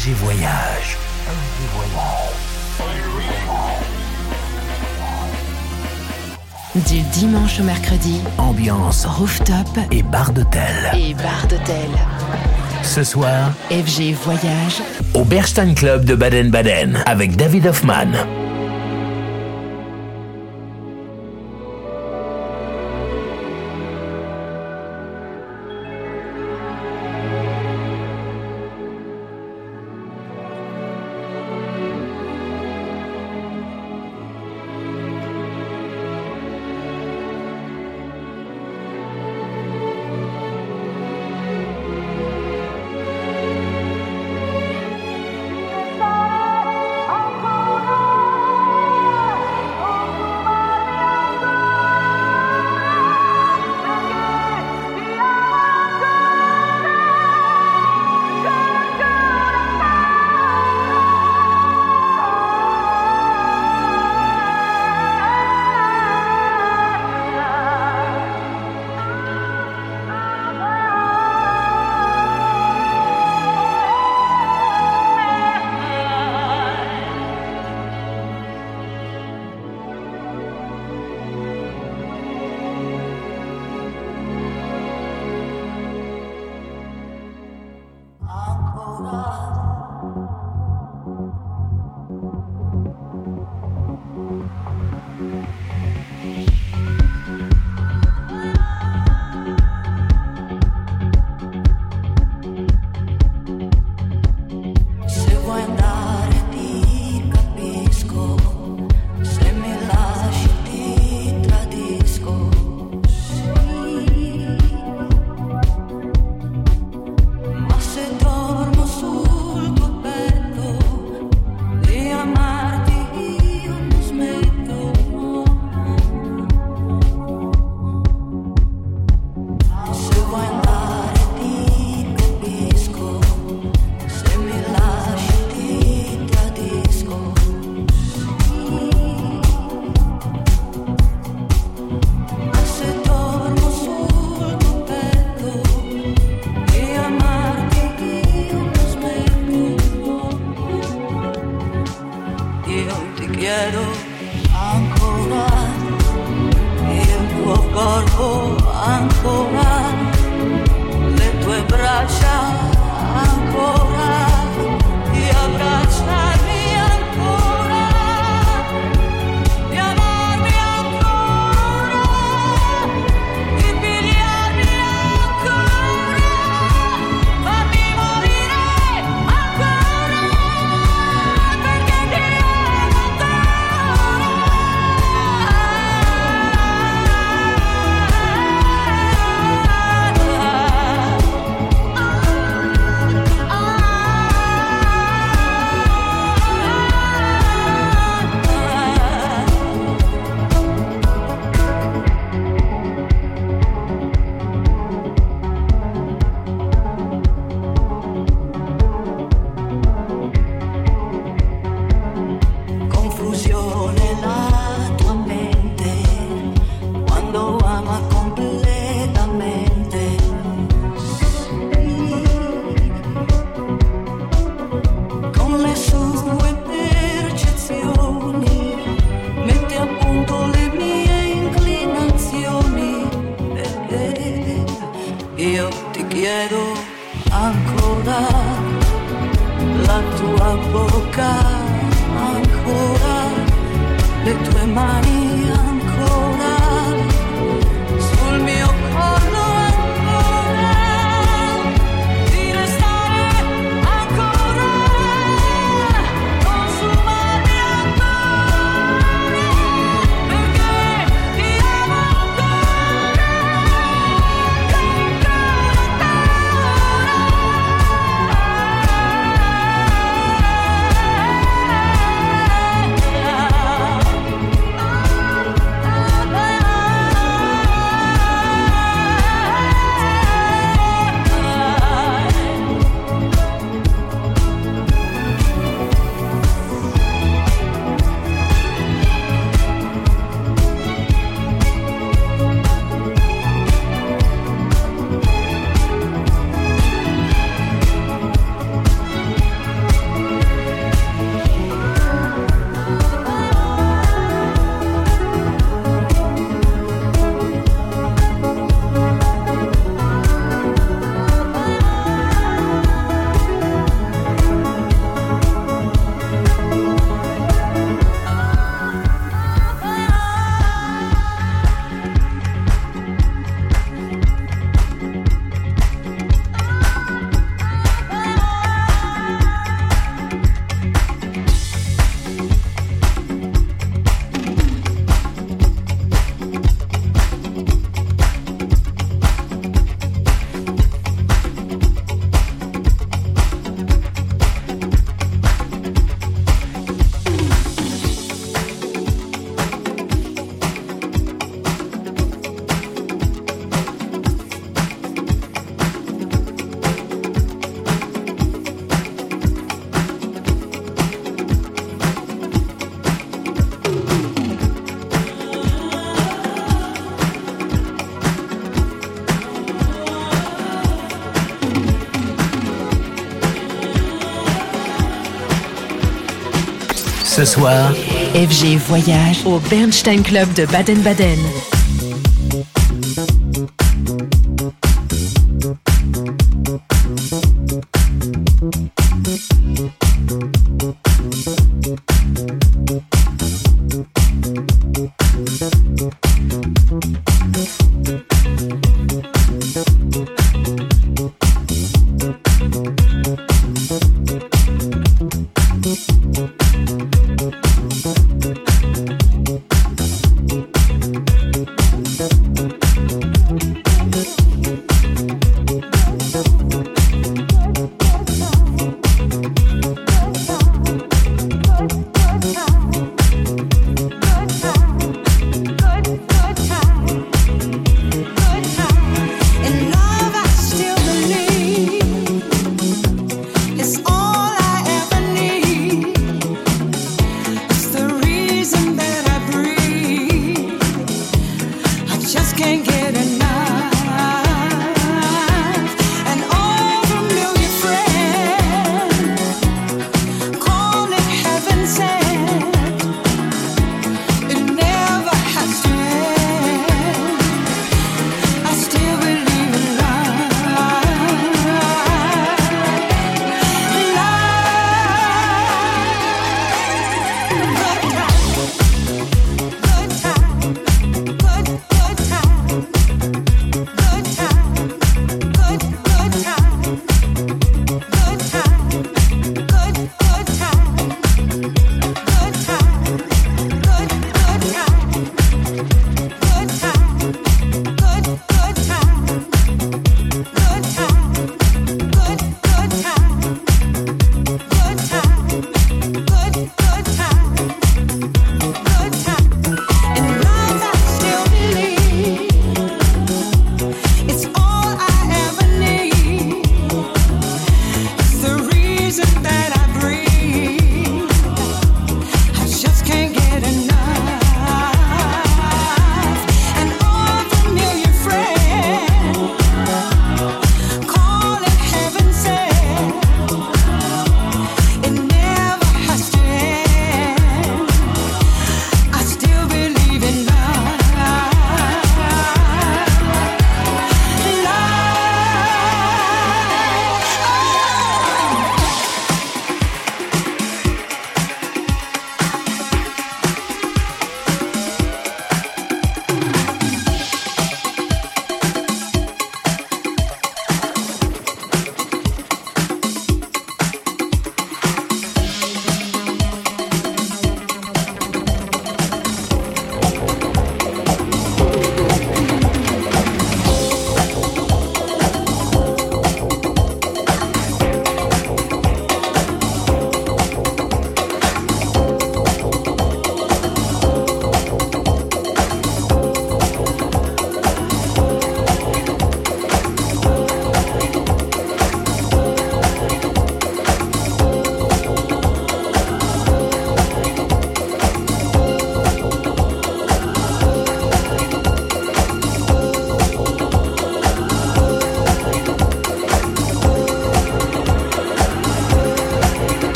FG Voyage. Voyage. Du dimanche au mercredi, ambiance rooftop et bar d'hôtel. Et bar d'hôtel. Ce soir, FG Voyage au Berstein Club de Baden-Baden avec David Hoffman. Ce soir, FG Voyage au Bernstein Club de Baden-Baden.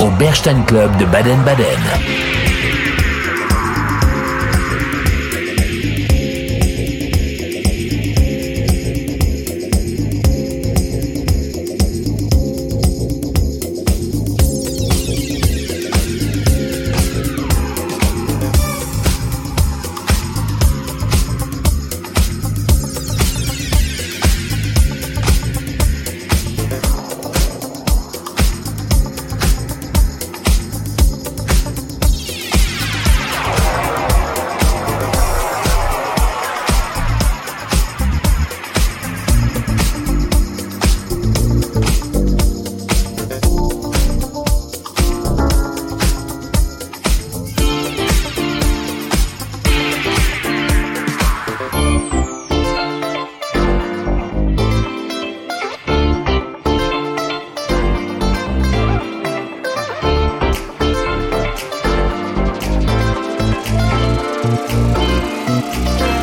Au Bernstein Club de Baden-Baden. Música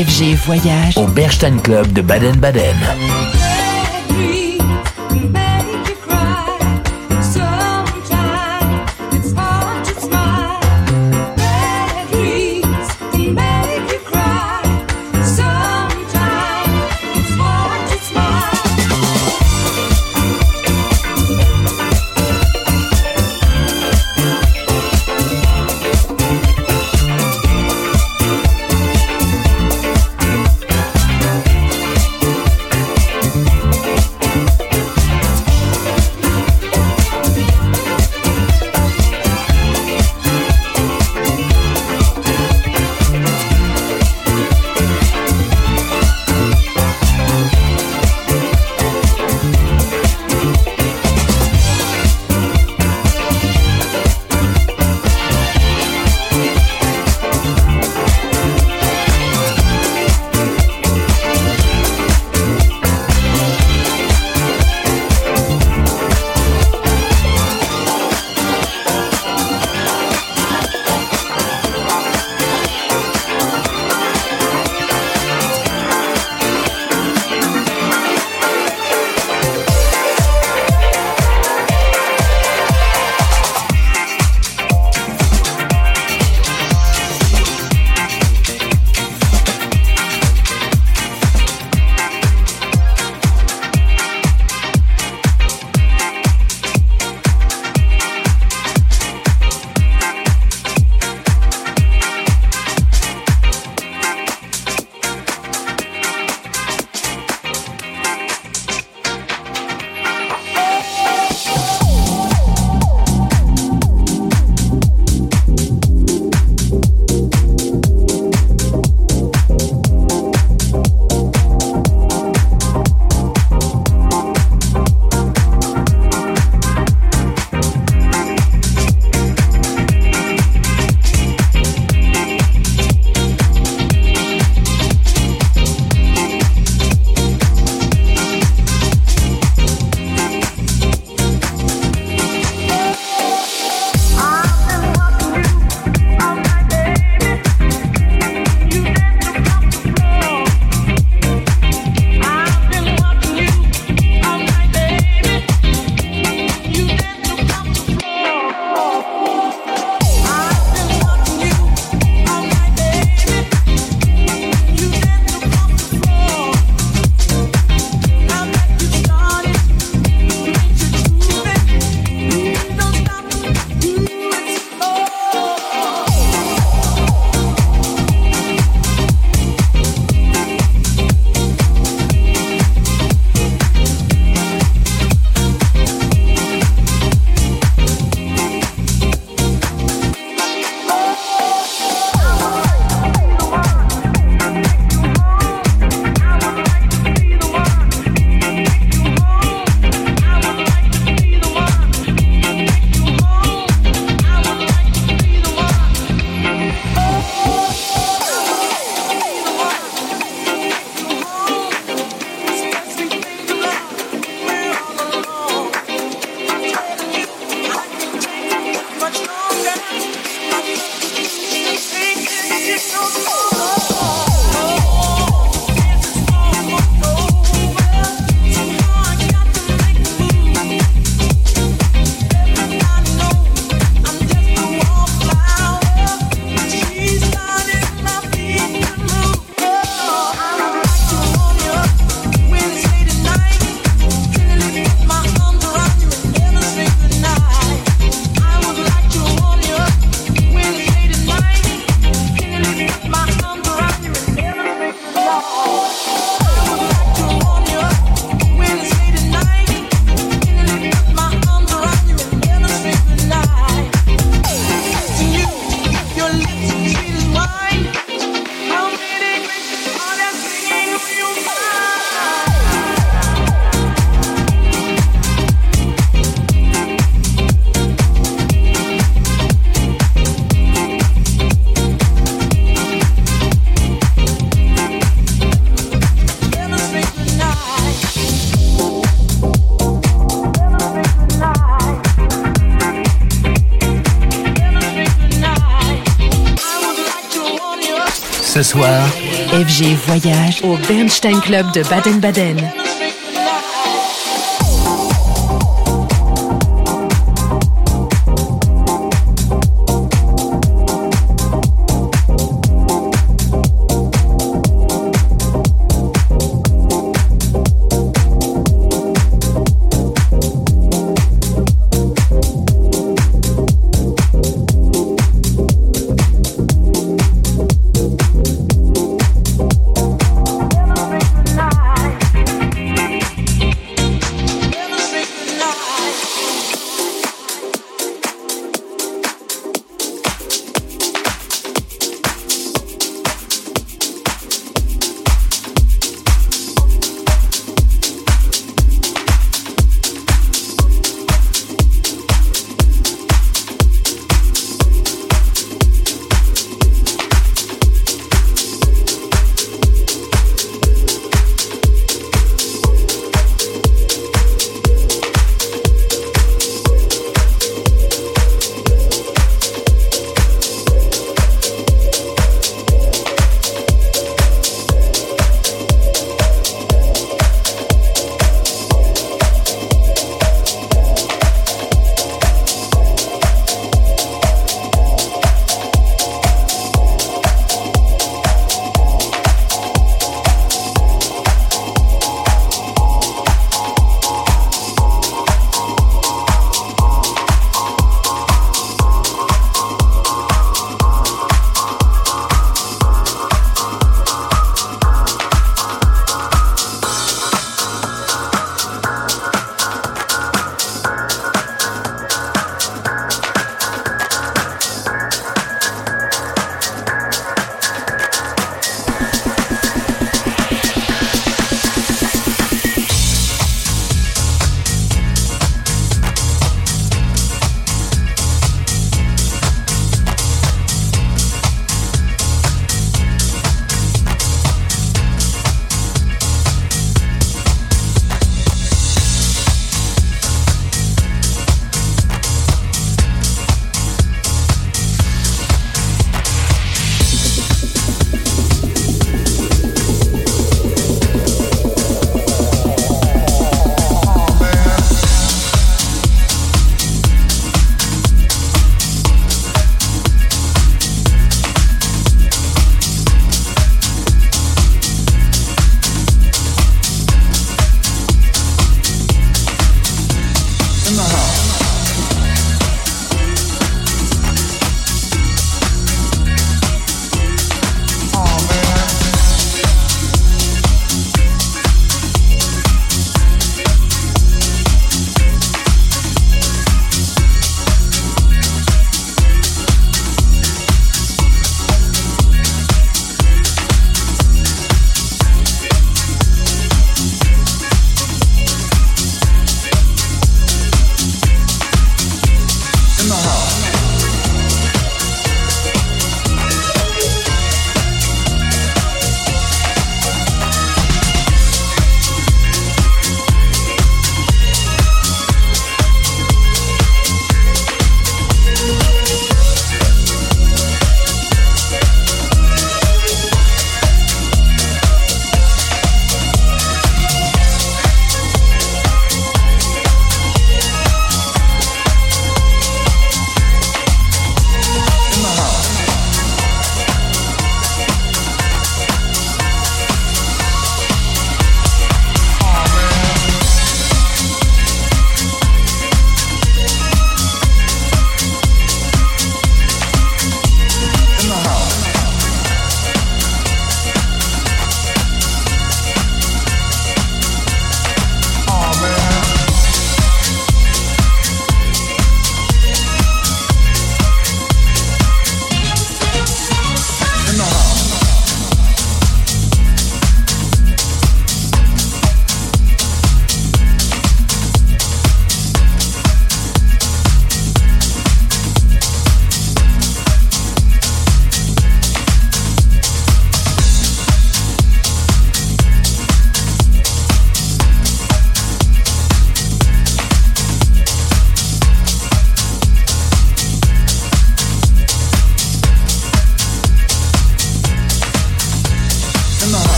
FG Voyage au Bernstein Club de Baden-Baden. Voyage au Bernstein Club de Baden-Baden.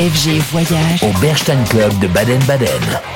FG Voyage au Bernstein Club de Baden-Baden.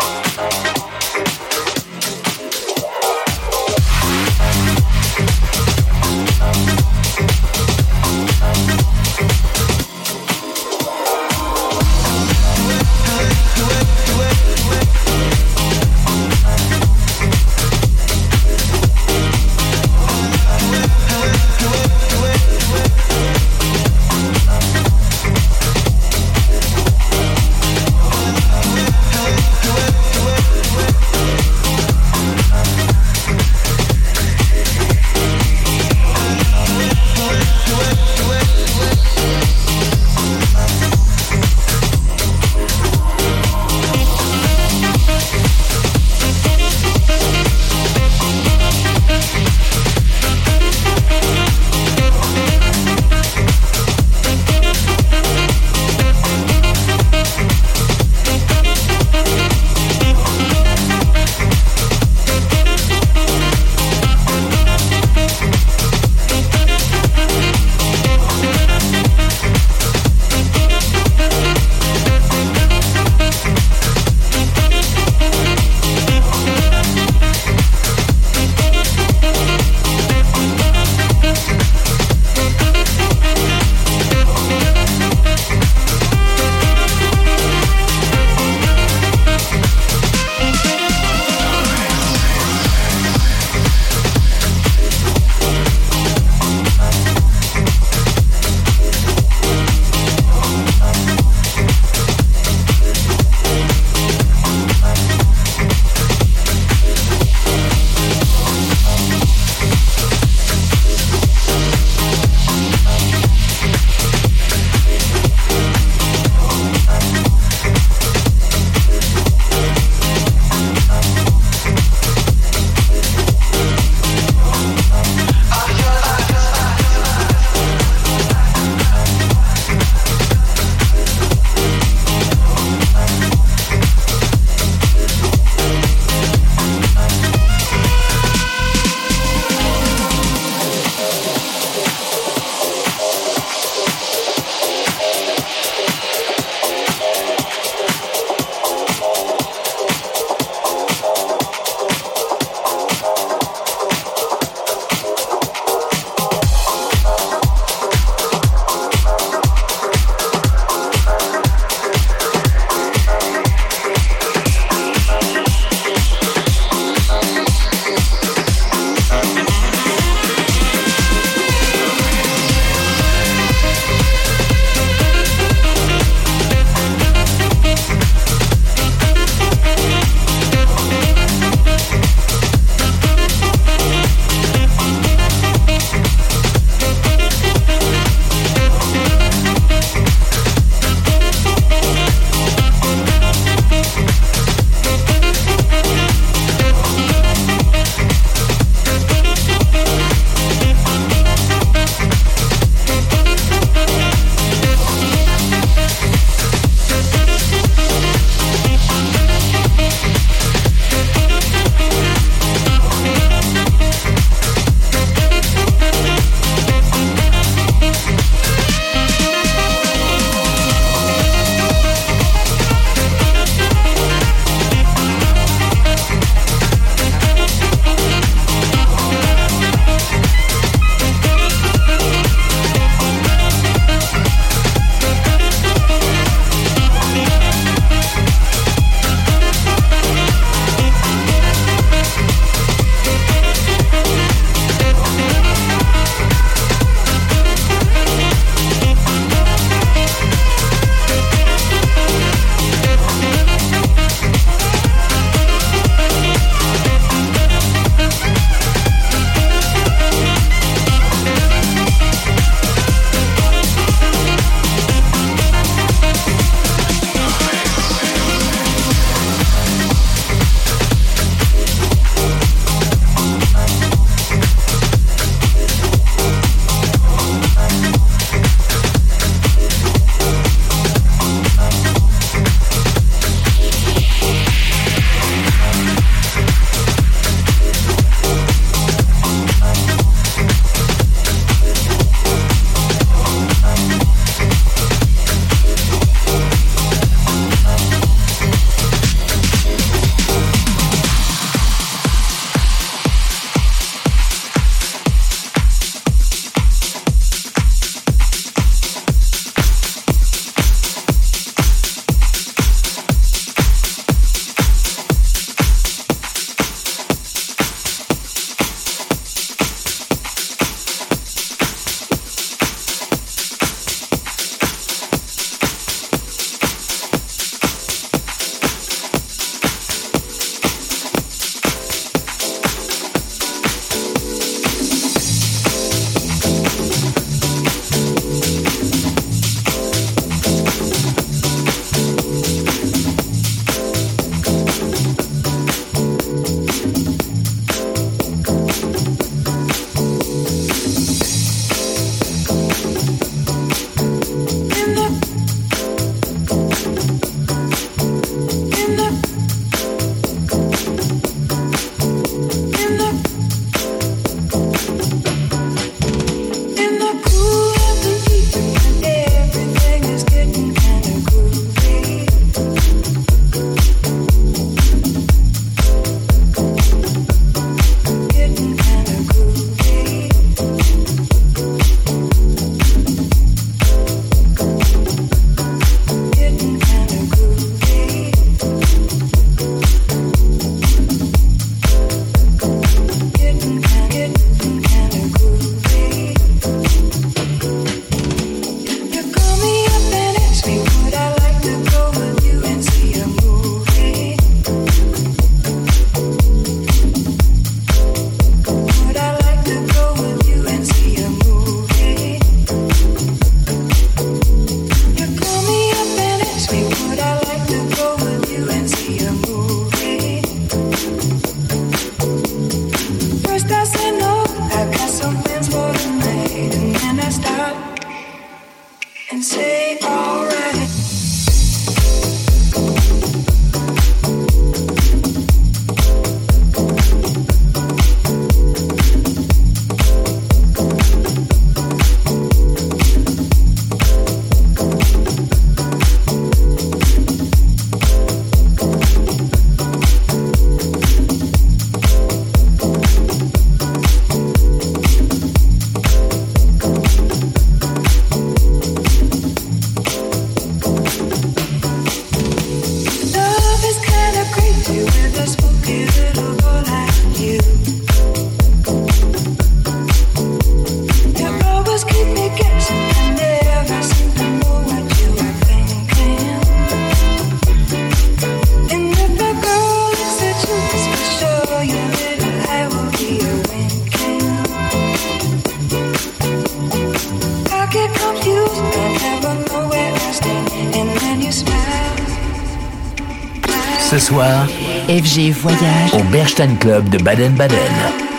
Au Bernstein Club de Baden-Baden.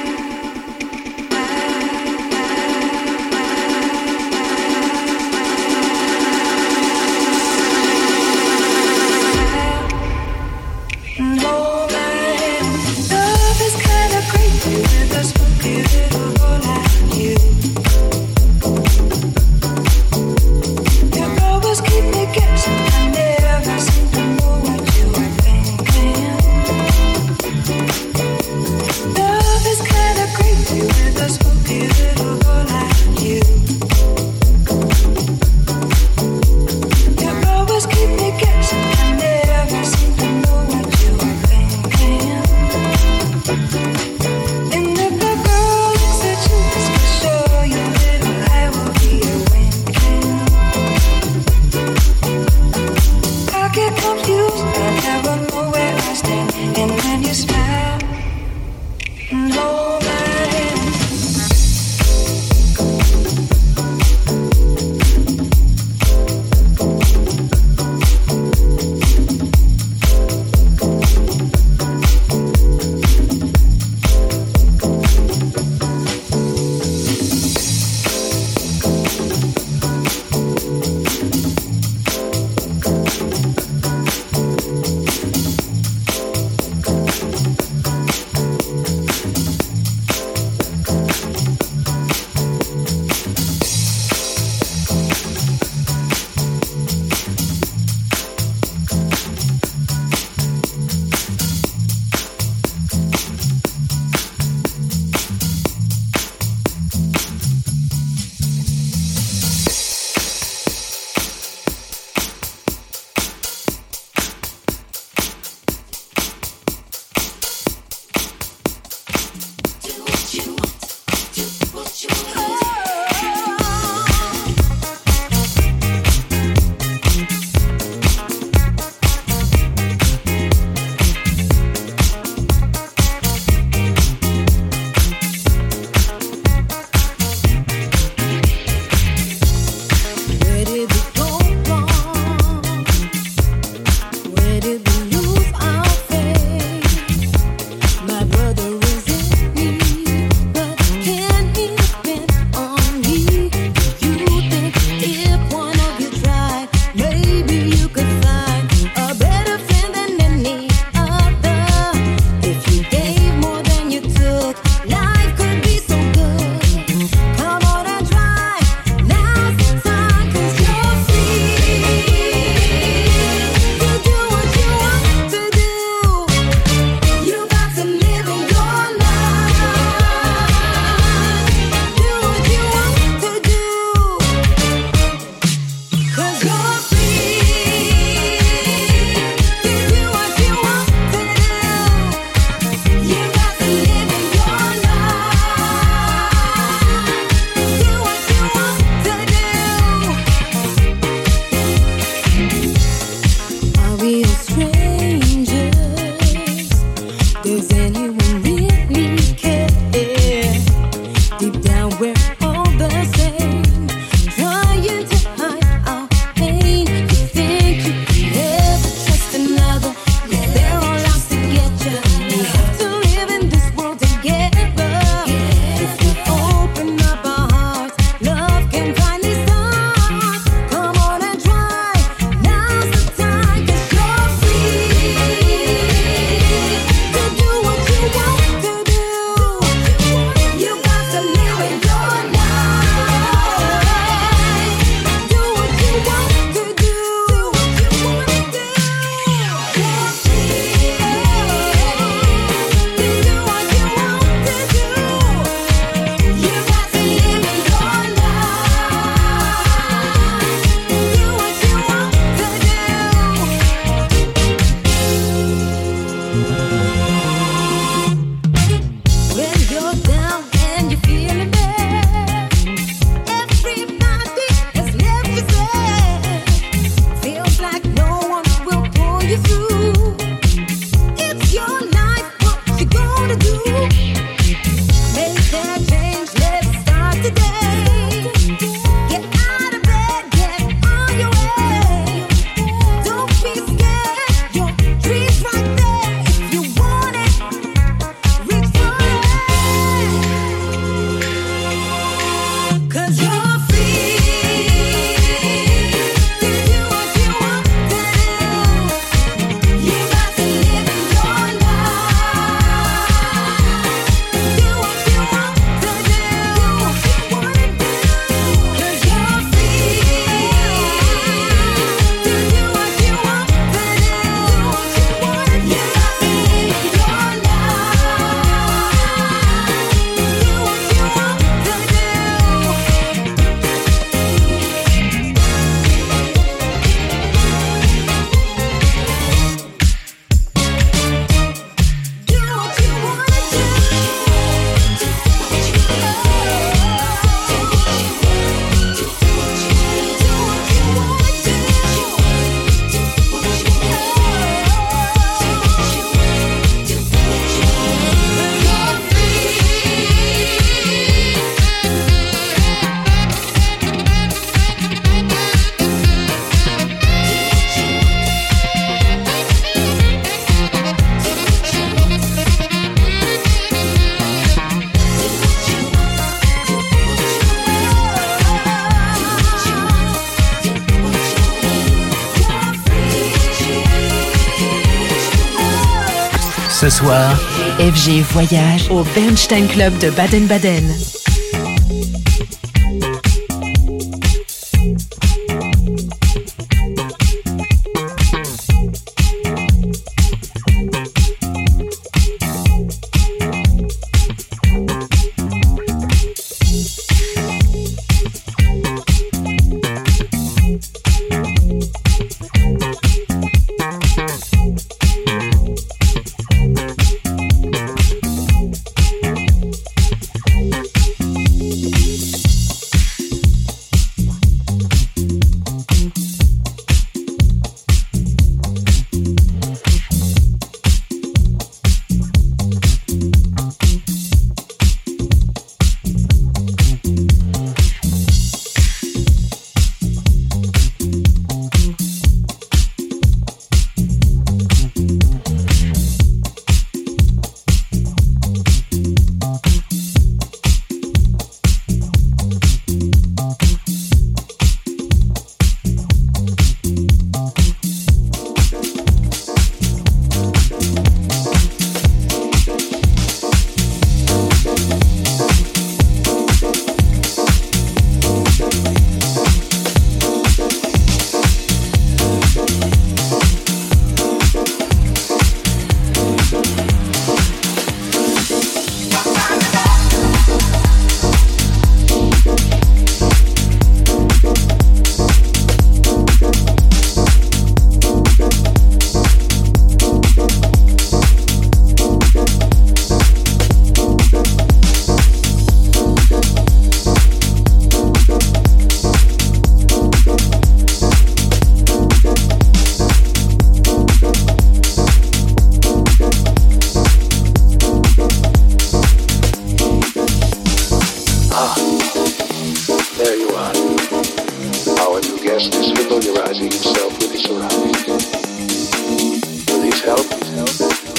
Ce soir, FG Voyage au Bernstein Club de Baden-Baden.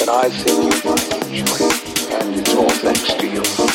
and I think you find joy, and it's all thanks to you.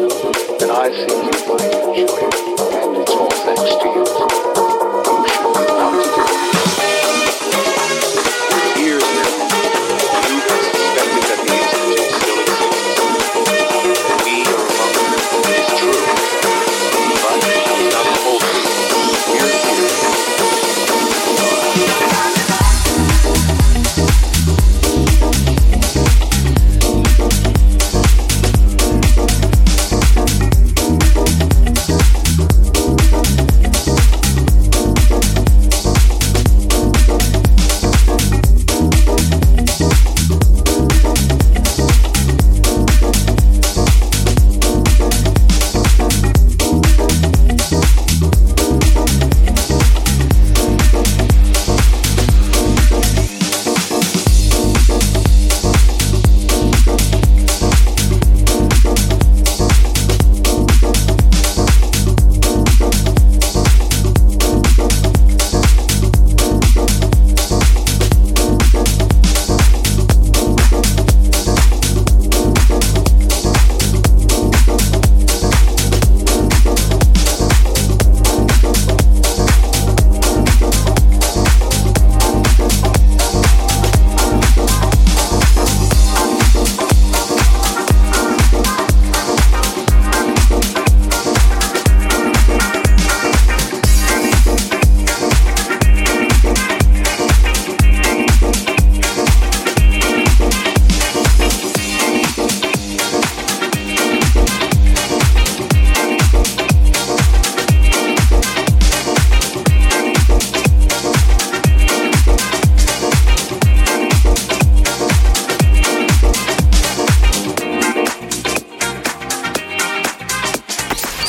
and I see you might enjoy it, and it's all thanks to you.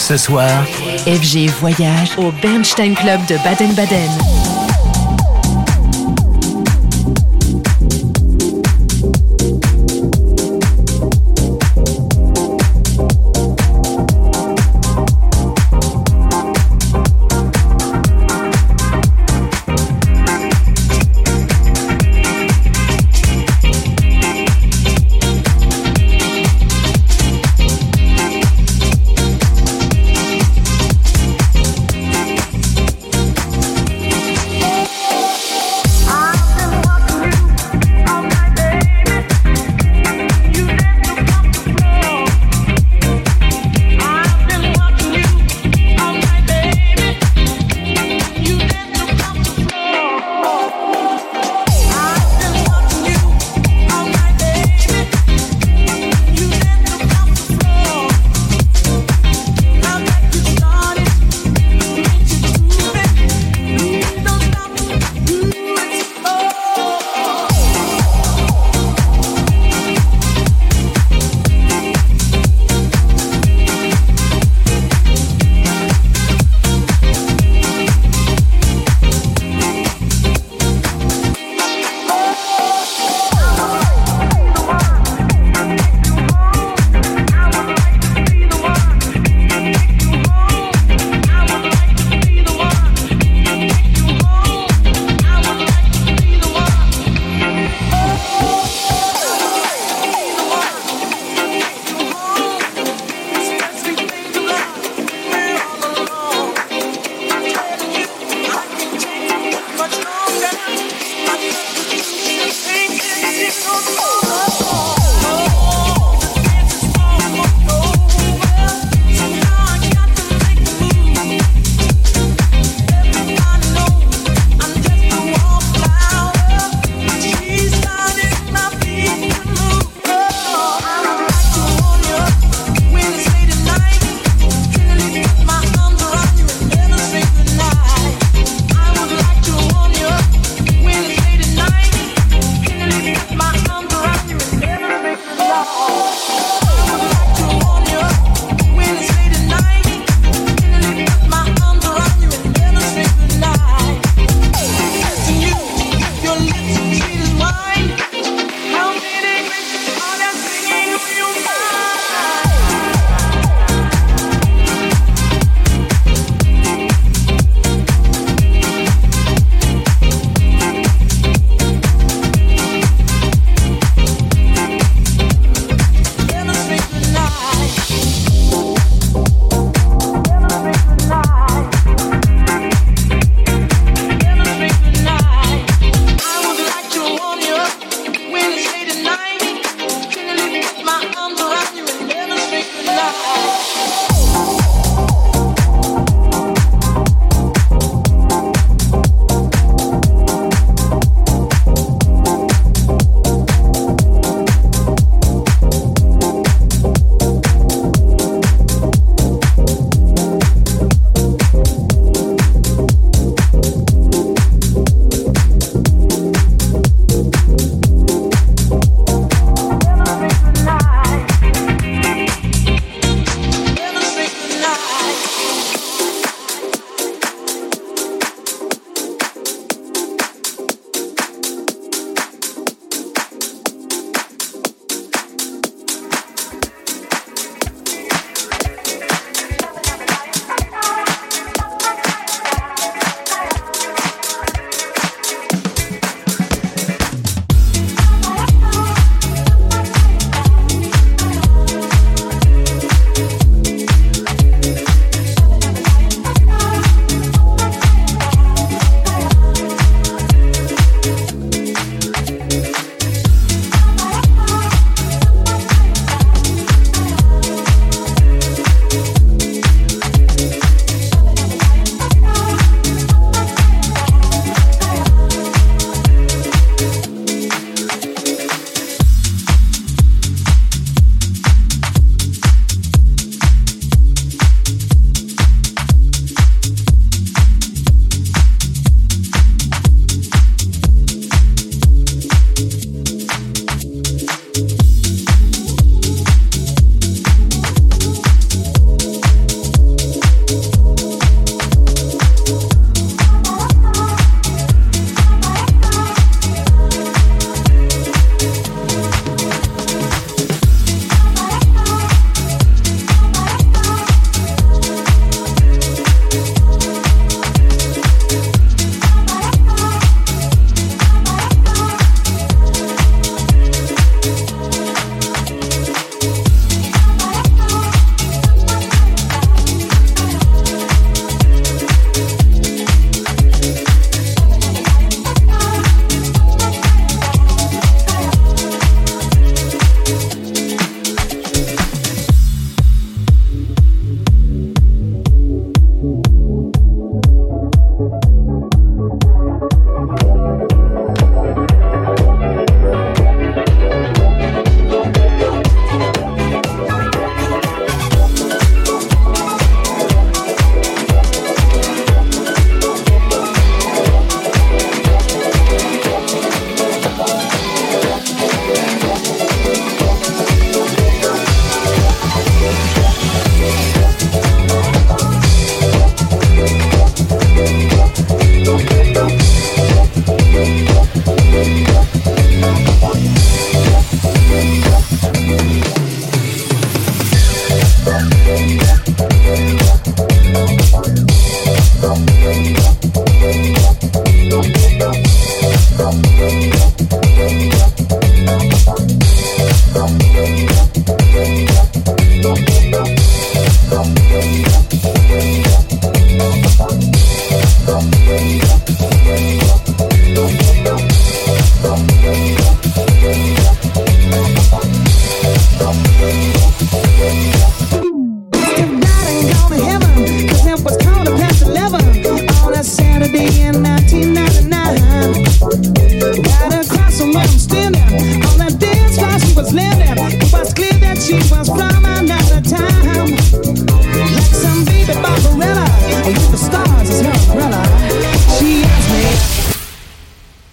Ce soir, FG Voyage au Bernstein Club de Baden-Baden.